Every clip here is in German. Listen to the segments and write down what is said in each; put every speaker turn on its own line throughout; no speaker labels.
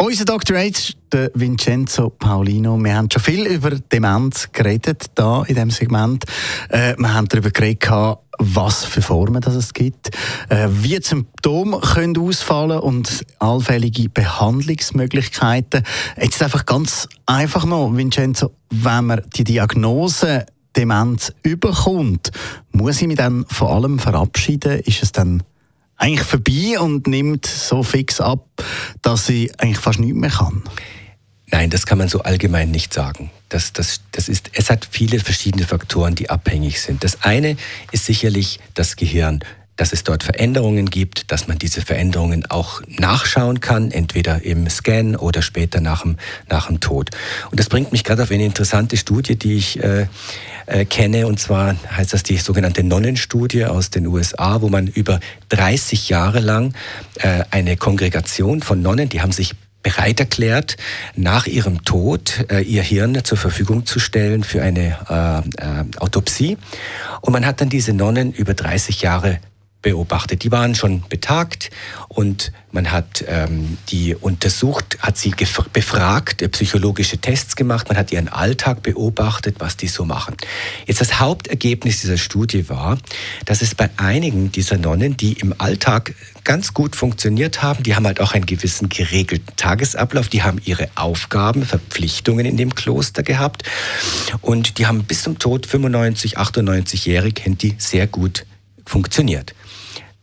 Unser Dr. Age, der Vincenzo Paolino. Wir haben schon viel über Demenz geredet da in diesem Segment. Äh, wir haben darüber geredet, was für Formen das es gibt, äh, wie Symptome können ausfallen und allfällige Behandlungsmöglichkeiten. Jetzt einfach ganz einfach noch, Vincenzo, wenn man die Diagnose Demenz überkommt, muss ich mich dann vor allem verabschieden? Ist es dann eigentlich vorbei und nimmt so fix ab, dass ich eigentlich fast nichts mehr kann?
Nein, das kann man so allgemein nicht sagen. Das, das, das ist, es hat viele verschiedene Faktoren, die abhängig sind. Das eine ist sicherlich das Gehirn dass es dort Veränderungen gibt, dass man diese Veränderungen auch nachschauen kann, entweder im Scan oder später nach dem, nach dem Tod. Und das bringt mich gerade auf eine interessante Studie, die ich äh, äh, kenne, und zwar heißt das die sogenannte Nonnenstudie aus den USA, wo man über 30 Jahre lang äh, eine Kongregation von Nonnen, die haben sich bereit erklärt, nach ihrem Tod äh, ihr Hirn zur Verfügung zu stellen für eine äh, äh, Autopsie. Und man hat dann diese Nonnen über 30 Jahre beobachtet. Die waren schon betagt und man hat ähm, die untersucht, hat sie befragt, äh, psychologische Tests gemacht, man hat ihren Alltag beobachtet, was die so machen. Jetzt das Hauptergebnis dieser Studie war, dass es bei einigen dieser Nonnen, die im Alltag ganz gut funktioniert haben, die haben halt auch einen gewissen geregelten Tagesablauf, die haben ihre Aufgaben, Verpflichtungen in dem Kloster gehabt und die haben bis zum Tod 95, 98-jährig, haben die sehr gut funktioniert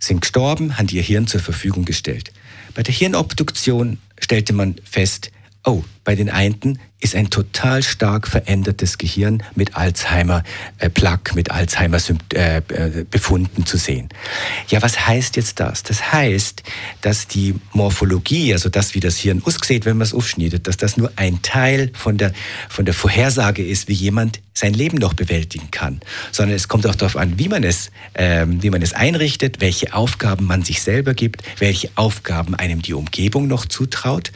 sind gestorben, haben ihr Hirn zur Verfügung gestellt. Bei der Hirnobduktion stellte man fest, oh, bei den einen ist ein total stark verändertes Gehirn mit Alzheimer-Plaque, äh, mit Alzheimer-Befunden äh, zu sehen. Ja, was heißt jetzt das? Das heißt, dass die Morphologie, also das, wie das Hirn aussieht, wenn man es aufschneidet, dass das nur ein Teil von der, von der Vorhersage ist, wie jemand sein Leben noch bewältigen kann, sondern es kommt auch darauf an, wie man es, ähm, wie man es einrichtet, welche Aufgaben man sich selber gibt, welche Aufgaben einem die Umgebung noch zutraut.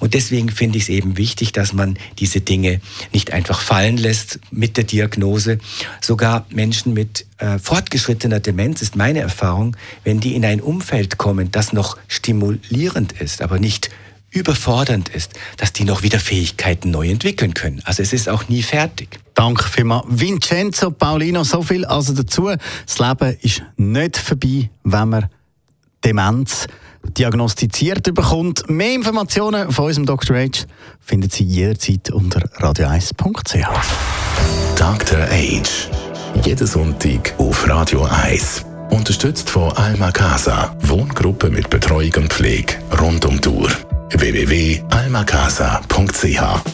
Und deswegen finde ich es eben wichtig, dass man diese Dinge nicht einfach fallen lässt mit der Diagnose. Sogar Menschen mit äh, fortgeschrittener Demenz ist meine Erfahrung, wenn die in ein Umfeld kommen, das noch stimulierend ist, aber nicht überfordernd ist, dass die noch wieder Fähigkeiten neu entwickeln können. Also es ist auch nie fertig.
Danke vielmals. Vincenzo Paulino, so viel also dazu. Das Leben ist nicht vorbei, wenn man Demenz diagnostiziert bekommt. Mehr Informationen von unserem Dr. H finden Sie jederzeit unter radio1.ch.
Dr. H. Jeden Sonntag auf Radio 1. Unterstützt von Alma Casa. Wohngruppe mit Betreuung und Pflege rund um Tour. www.almacasa.ch